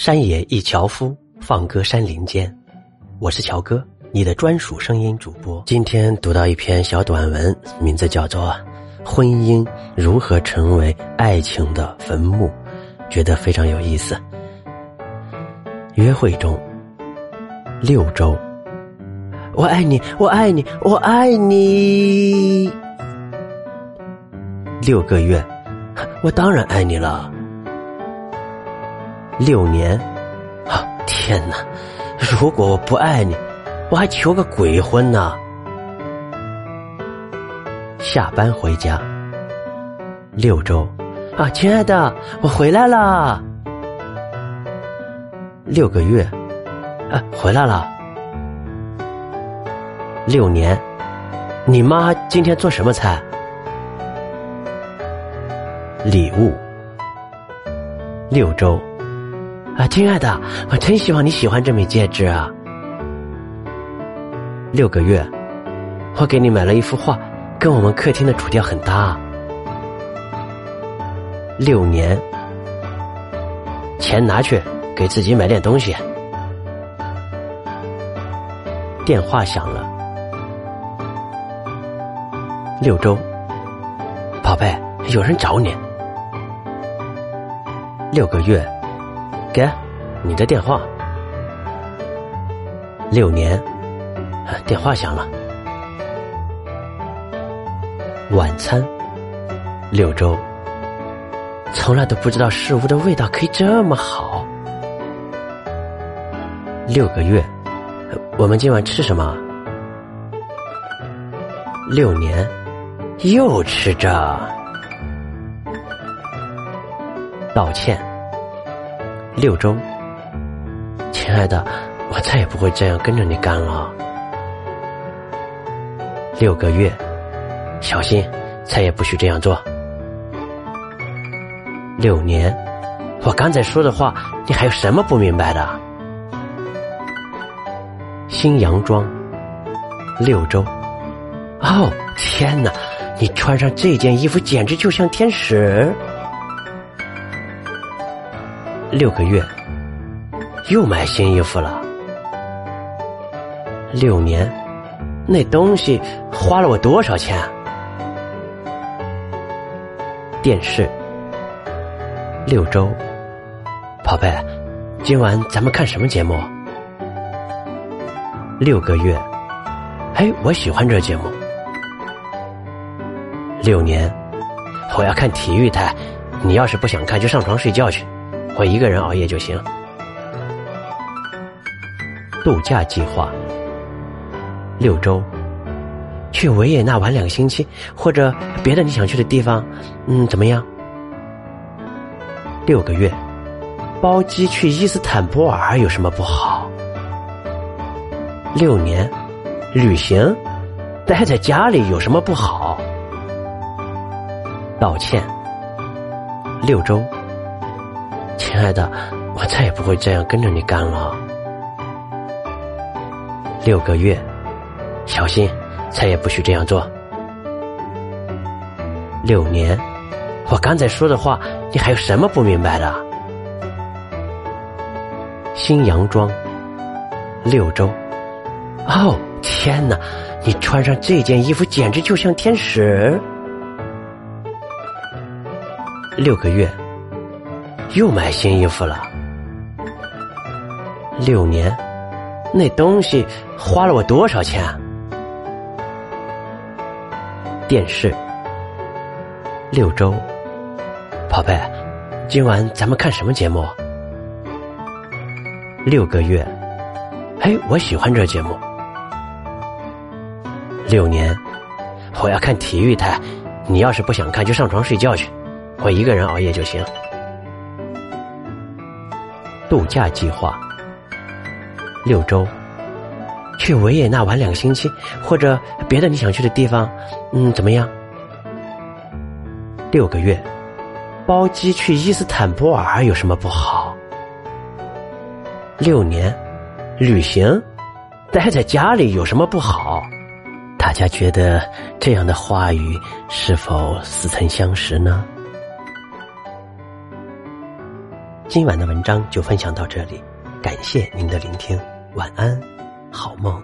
山野一樵夫，放歌山林间。我是乔哥，你的专属声音主播。今天读到一篇小短文，名字叫做《婚姻如何成为爱情的坟墓》，觉得非常有意思。约会中，六周，我爱你，我爱你，我爱你。六个月，我当然爱你了。六年，啊天哪！如果我不爱你，我还求个鬼婚呢！下班回家，六周，啊亲爱的，我回来了。六个月，啊回来了。六年，你妈今天做什么菜？礼物，六周。啊，亲爱的，我真希望你喜欢这枚戒指啊！六个月，我给你买了一幅画，跟我们客厅的主调很搭。六年，钱拿去给自己买点东西。电话响了，六周，宝贝，有人找你。六个月。给，你的电话。六年，电话响了。晚餐，六周，从来都不知道食物的味道可以这么好。六个月，我们今晚吃什么？六年，又吃这。道歉。六周，亲爱的，我再也不会这样跟着你干了。六个月，小心，再也不许这样做。六年，我刚才说的话，你还有什么不明白的？新洋装，六周，哦，天哪，你穿上这件衣服简直就像天使。六个月，又买新衣服了。六年，那东西花了我多少钱？电视，六周，宝贝，今晚咱们看什么节目？六个月，哎，我喜欢这节目。六年，我要看体育台，你要是不想看，就上床睡觉去。我一个人熬夜就行。度假计划六周，去维也纳玩两个星期，或者别的你想去的地方，嗯，怎么样？六个月，包机去伊斯坦布尔有什么不好？六年，旅行，待在家里有什么不好？道歉，六周。亲爱的，我再也不会这样跟着你干了。六个月，小心，再也不许这样做。六年，我刚才说的话，你还有什么不明白的？新洋装，六周。哦，天哪，你穿上这件衣服简直就像天使。六个月。又买新衣服了，六年，那东西花了我多少钱？啊电视，六周，宝贝，今晚咱们看什么节目？六个月，嘿，我喜欢这节目。六年，我要看体育台，你要是不想看，就上床睡觉去，我一个人熬夜就行。度假计划六周，去维也纳玩两个星期，或者别的你想去的地方，嗯，怎么样？六个月，包机去伊斯坦布尔有什么不好？六年，旅行，待在家里有什么不好？大家觉得这样的话语是否似曾相识呢？今晚的文章就分享到这里，感谢您的聆听，晚安，好梦。